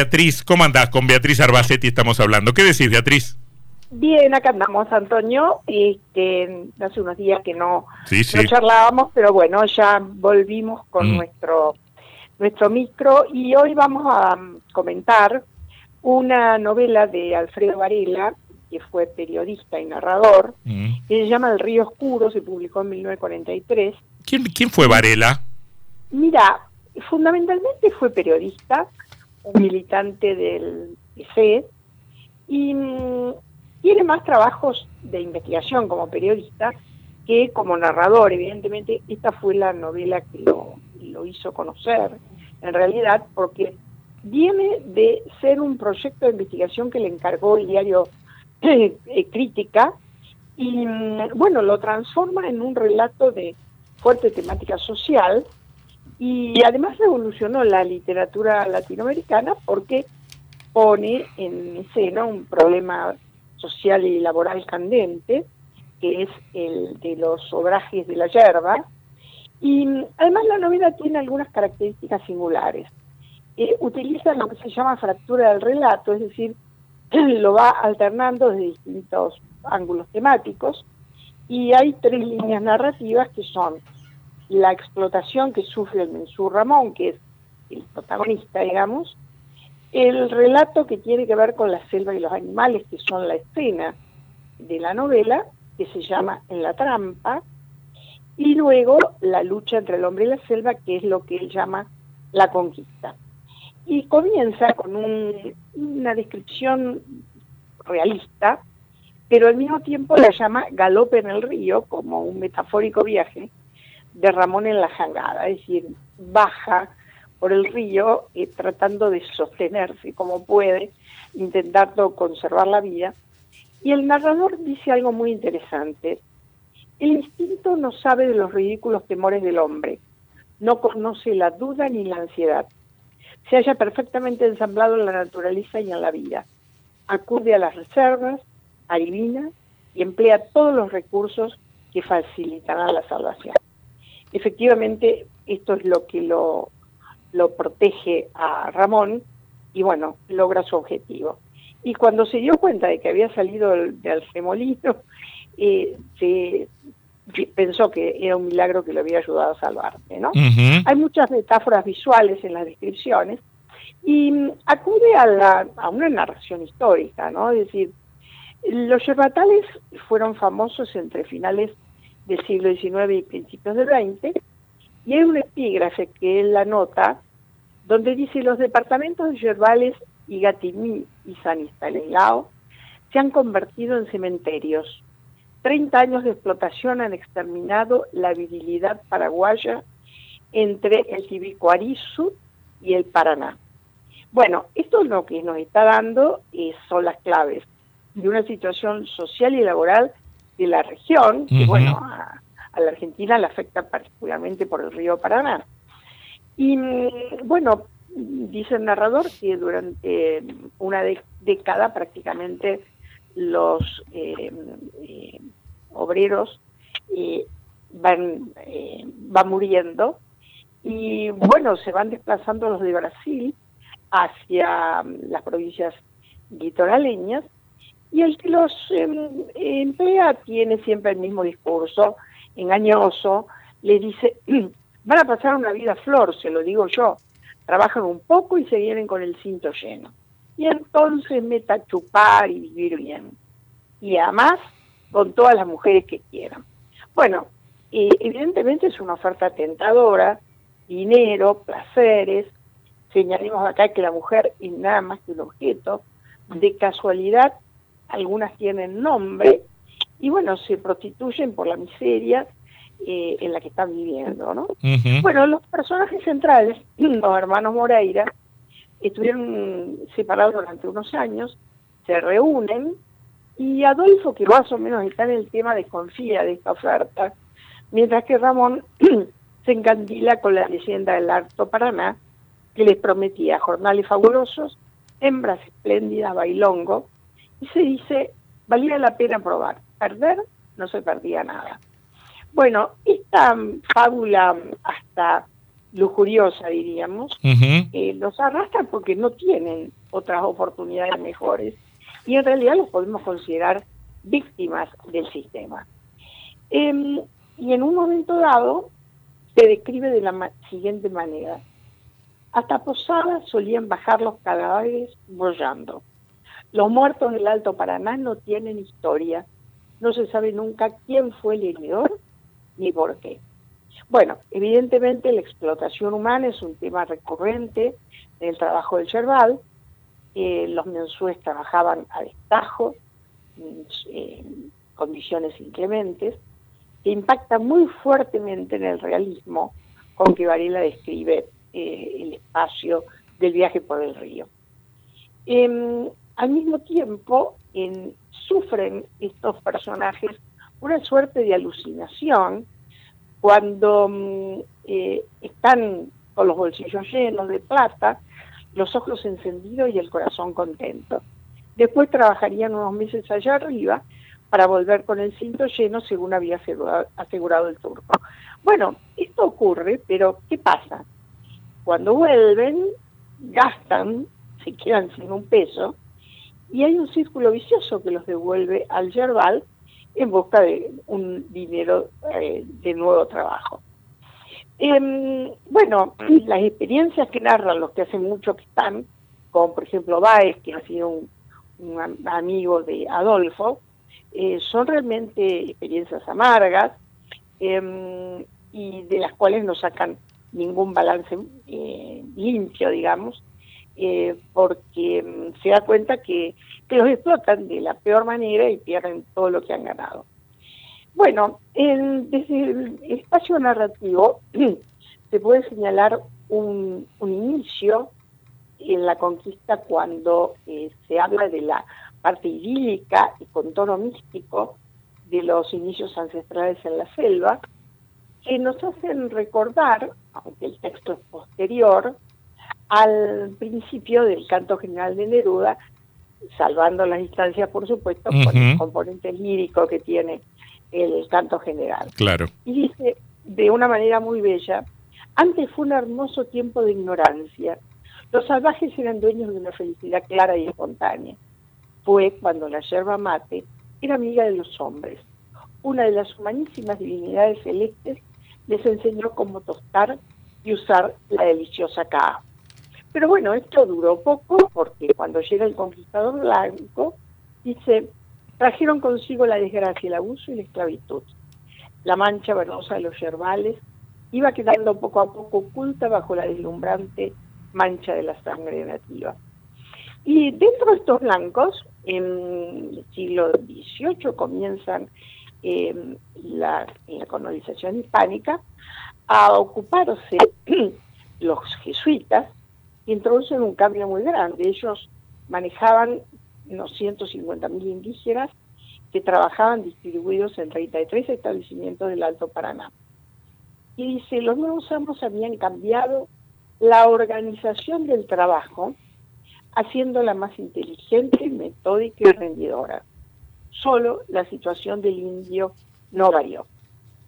Beatriz, ¿cómo andás? Con Beatriz Arbacetti estamos hablando. ¿Qué decís, Beatriz? Bien, acá andamos, Antonio. Este, hace unos días que no, Sí, sí. no charlábamos, pero bueno, ya volvimos con Mm. nuestro, nuestro micro y hoy vamos a mm, comentar una novela de Alfredo Varela, que fue periodista y narrador, Mm. que se llama El río oscuro, se publicó en 1943. ¿Quién, quién fue Varela? Mira, fundamentalmente fue periodista, militante del PC, y mm, tiene más trabajos de investigación como periodista que como narrador. Evidentemente, esta fue la novela que lo, hizo conocer, en realidad, porque viene de ser un proyecto de investigación que le encargó el diario eh, Crítica, y mm, bueno, lo transforma en un relato de fuerte temática social, y además revolucionó la literatura latinoamericana porque pone en escena un problema social y laboral candente, que es el de los obrajes de la yerba, y además la novela tiene algunas características singulares. Eh, utiliza lo que se llama fractura del relato, es decir, lo va alternando desde distintos ángulos temáticos, y hay tres líneas narrativas que son la explotación que sufre el mensú Ramón, que es el protagonista, digamos, el relato que tiene que ver con la selva y los animales, que son la escena de la novela, que se llama En la trampa, y luego la lucha entre el hombre y la selva, que es lo que él llama la conquista. Y comienza con un- una descripción realista, pero al mismo tiempo la llama galope en el río, como un metafórico viaje, de Ramón en la jangada, es decir, baja por el río eh, tratando de sostenerse como puede, intentando conservar la vida. Y el narrador dice algo muy interesante. El instinto no sabe de los ridículos temores del hombre, no conoce la duda ni la ansiedad. Se halla perfectamente ensamblado en la naturaleza y en la vida. Acude a las reservas, adivina y emplea todos los recursos que facilitarán la salvación efectivamente esto es lo que lo, lo protege a Ramón y bueno, logra su objetivo. Y cuando se dio cuenta de que había salido del, del remolino, eh, se pensó que era un milagro que lo había ayudado a salvarse, ¿no? Hay muchas metáforas visuales en las descripciones y mm, acude a, la, a una narración histórica, ¿no? Es decir, los yerbatales fueron famosos entre finales del siglo XIX y principios del XX, y hay un epígrafe que él la nota, donde dice los departamentos de Yerbales y Gatimí y San Estanislao se han convertido en cementerios. 30 años de explotación han exterminado la virilidad paraguaya entre el Tibicuarizú y el Paraná. Bueno, esto es lo que nos está dando eh, son las claves de una situación social y laboral de la región, que Ujú. bueno, a, a la Argentina le afecta particularmente por el río Paraná. Y mm, bueno, dice el narrador que durante una de- década prácticamente los eh, eh, obreros eh, van, eh, van muriendo y bueno, se van desplazando los de Brasil hacia mm, las provincias litoraleñas y el que los em, emplea tiene siempre el mismo discurso, engañoso, le dice, van a pasar una vida flor, se lo digo yo, trabajan un poco y se vienen con el cinto lleno. Y entonces meta a chupar y vivir bien. Y además con todas las mujeres que quieran. Bueno, evidentemente es una oferta tentadora, dinero, placeres. Señalemos acá que la mujer es nada más que un objeto. De casualidad, algunas tienen nombre y bueno, se prostituyen por la miseria eh, en la que están viviendo, ¿no? Bueno, los personajes centrales, los hermanos Moreira, estuvieron separados durante unos años, se reúnen y Adolfo, que más o menos está en el tema, desconfía de esta oferta, mientras que Ramón se encandila con la leyenda del Alto Paraná, que les prometía jornales fabulosos, hembras espléndidas, bailongo, y se dice, valía la pena probar, perder no se perdía nada. Bueno, esta fábula hasta lujuriosa, diríamos, eh, los arrastran porque no tienen otras oportunidades mejores y en realidad los podemos considerar víctimas del sistema. Em, y en un momento dado se describe de la siguiente manera. Hasta Posadas solían bajar los cadáveres bollando. Los muertos del Alto Paraná no tienen historia. No se sabe nunca quién fue el heredor ni por qué. Bueno, evidentemente la explotación humana es un tema recurrente en el trabajo del Cherbal. Eh, los mensúes trabajaban a destajo, en condiciones inclementes, que impacta muy fuertemente en el realismo con que Varela describe eh, el espacio del viaje por el río. Em, al mismo tiempo, sufren estos personajes una suerte de alucinación cuando mm, eh, están con los bolsillos llenos de plata, los ojos encendidos y el corazón contento. Después trabajarían unos meses allá arriba para volver con el cinto lleno según había asegurado, el turco. Bueno, esto ocurre, pero ¿qué pasa? Cuando vuelven, gastan, se quedan sin un peso, y hay un círculo vicioso que los devuelve al Yerbal en busca de un dinero eh, de nuevo trabajo. Em, bueno, las experiencias que narran los que hace mucho que están, como por ejemplo Baez, que ha sido un, amigo de Adolfo, eh, son realmente experiencias amargas em, y de las cuales no sacan ningún balance eh, limpio, digamos, eh, porque mm, se da cuenta que, los explotan de la peor manera y pierden todo lo que han ganado. Bueno, desde el espacio narrativo se puede señalar un, inicio en la conquista cuando eh, se habla de la parte idílica y con tono místico de los inicios ancestrales en la selva, que nos hacen recordar, aunque el texto es posterior, al principio del canto general de Neruda, salvando las distancias, por supuesto, con el componente lírico que tiene el canto general. Claro. Y dice de una manera muy bella, antes fue un hermoso tiempo de ignorancia. Los salvajes eran dueños de una felicidad clara y espontánea. Fue cuando la yerba mate era amiga de los hombres. Una de las humanísimas divinidades celestes les enseñó cómo tostar y usar la deliciosa caja. Pero bueno, esto duró poco porque cuando llega el conquistador blanco, dice, trajeron consigo la desgracia, el abuso y la esclavitud. La mancha verdosa de los yerbales iba quedando poco a poco oculta bajo la deslumbrante mancha de la sangre nativa. Y dentro de estos blancos, en el siglo XVIII comienzan em, la, la colonización hispánica a ocuparse los jesuitas introducen un cambio muy grande. Ellos manejaban unos 150 mil indígenas que trabajaban distribuidos en 33 establecimientos del Alto Paraná. Y dice, los nuevos amos habían cambiado la organización del trabajo, haciéndola más inteligente, metódica y rendidora. Solo la situación del indio no varió.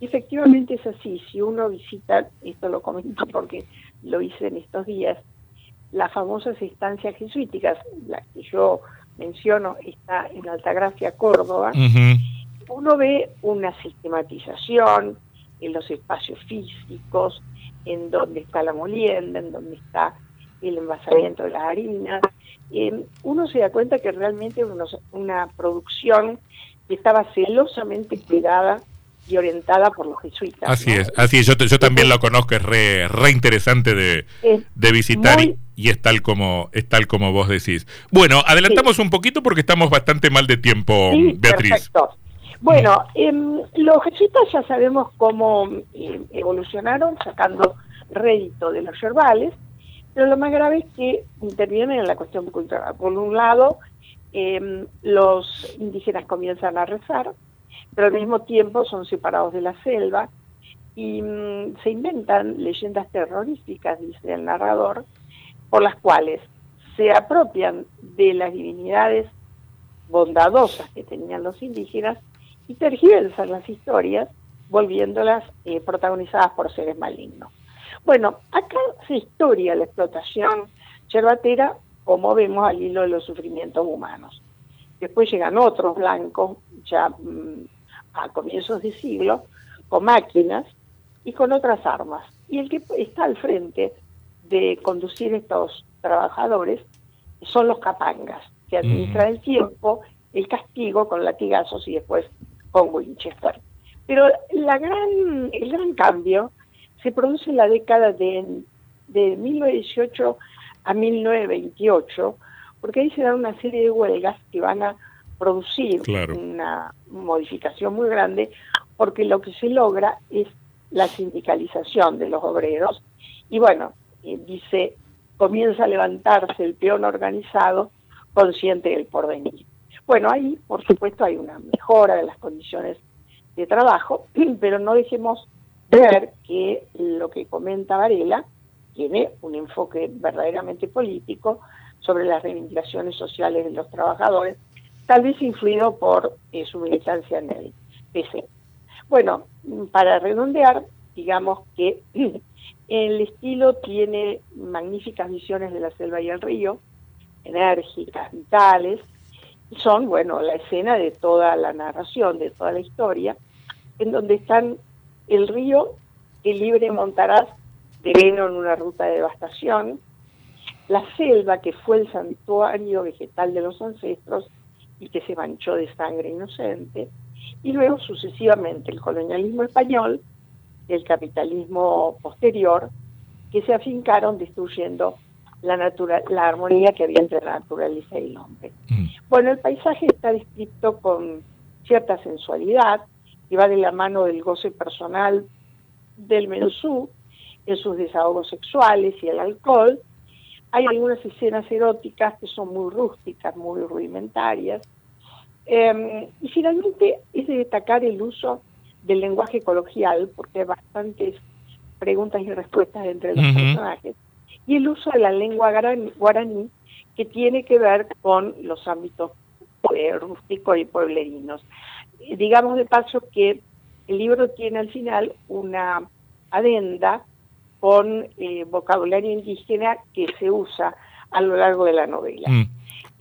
Y efectivamente es así, si uno visita, esto lo comento porque lo hice en estos días, las famosas instancias jesuíticas, la que yo menciono está en Altagracia, Córdoba, uno ve una sistematización en los espacios físicos, en donde está la molienda, en donde está el envasamiento de las harinas. Eh, uno se da cuenta que realmente es una producción que estaba celosamente cuidada y orientada por los jesuitas. Así es, así es. Yo, yo también lo conozco, es re, re interesante de, de visitar y, es tal como es tal como vos decís. Bueno, adelantamos un poquito porque estamos bastante mal de tiempo, Beatriz. Perfecto. Bueno, em, los jesuitas ya sabemos cómo em, evolucionaron sacando rédito de los yerbales, pero lo más grave es que intervienen en la cuestión cultural. Por un lado, em, los indígenas comienzan a rezar, pero al mismo tiempo son separados de la selva y mm, se inventan leyendas terroríficas, dice el narrador, por las cuales se apropian de las divinidades bondadosas que tenían los indígenas y tergiversan las historias volviéndolas eh, protagonizadas por seres malignos. Bueno, acá se historia la explotación yerbatera, como vemos al hilo de los sufrimientos humanos. Después llegan otros blancos, ya mm, a comienzos de siglo, con máquinas y con otras armas. Y el que está al frente de conducir estos trabajadores son los capangas, que administran el tiempo, el castigo con latigazos y después con Winchester. Pero la gran, el gran cambio se produce en la década de, de 1918 a 1928, porque ahí se dan una serie de huelgas que van a producir una modificación muy grande, porque lo que se logra es la sindicalización de los obreros. Y bueno, dice, comienza a levantarse el peón organizado consciente del porvenir. Bueno, ahí, por supuesto, hay una mejora de las condiciones de trabajo, pero no dejemos ver que lo que comenta Varela tiene un enfoque verdaderamente político sobre las reivindicaciones sociales de los trabajadores, tal vez influido por eh, su militancia en el PC. Bueno, para redondear, digamos que el estilo tiene magníficas visiones de la selva y el río, enérgicas, vitales, son, bueno, la escena de toda la narración, de toda la historia, en donde están el río que libre montarás de veno en una ruta de devastación, la selva que fue el santuario vegetal de los ancestros y que se manchó de sangre inocente, y luego sucesivamente el colonialismo español y el capitalismo posterior que se afincaron destruyendo la, la armonía que había entre la naturaleza y el hombre. Mm. Bueno, el paisaje está descrito con cierta sensualidad, que va de la mano del goce personal del mensú en sus desahogos sexuales y el alcohol. Hay algunas escenas eróticas que son muy rústicas, muy rudimentarias. Em, y finalmente es de destacar el uso del lenguaje coloquial, porque hay bastantes preguntas y respuestas entre los personajes, y el uso de la lengua guaraní, que tiene que ver con los ámbitos eh, rústicos y pueblerinos digamos de paso que el libro tiene al final una adenda con eh, vocabulario indígena que se usa a lo largo de la novela. Mm.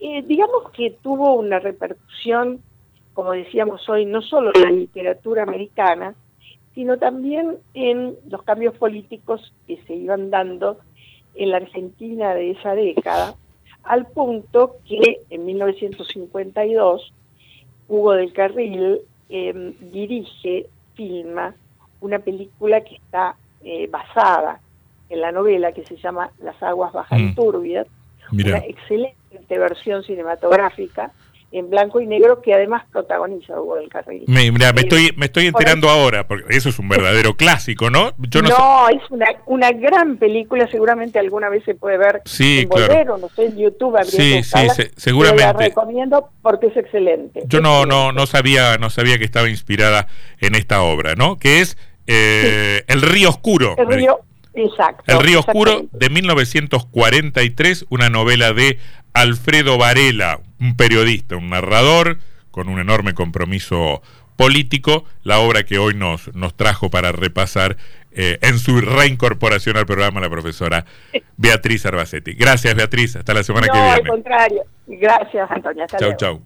Eh, digamos que tuvo una repercusión, como decíamos hoy, no solo en la literatura americana, sino también en los cambios políticos que se iban dando en la Argentina de esa década, al punto que en 1952 Hugo del Carril em, dirige, filma una película que está eh, basada en la novela que se llama Las aguas bajan mm. turbias, una excelente versión cinematográfica en blanco y negro que además protagoniza Hugo del Carril. mira, me estoy, me estoy enterando ahora, porque eso es un verdadero clásico, ¿no? Yo no, es una, una gran película, seguramente alguna vez se puede ver sí, en Volver, o no sé, en YouTube. Sí, sí, seguramente. la recomiendo porque es excelente. Yo no, no, no sabía, no sabía que estaba inspirada en esta obra, ¿no? Que es eh, El Río Oscuro. El Río, Exacto. El Río Oscuro de 1943, una novela de Alfredo Varela, un periodista, un narrador con un enorme compromiso político, la obra que hoy nos, nos trajo para repasar eh, en su reincorporación al programa la profesora Beatriz Arbacetti. Gracias Beatriz, hasta la semana que viene. No, al contrario. Gracias Antonia. chau, chau.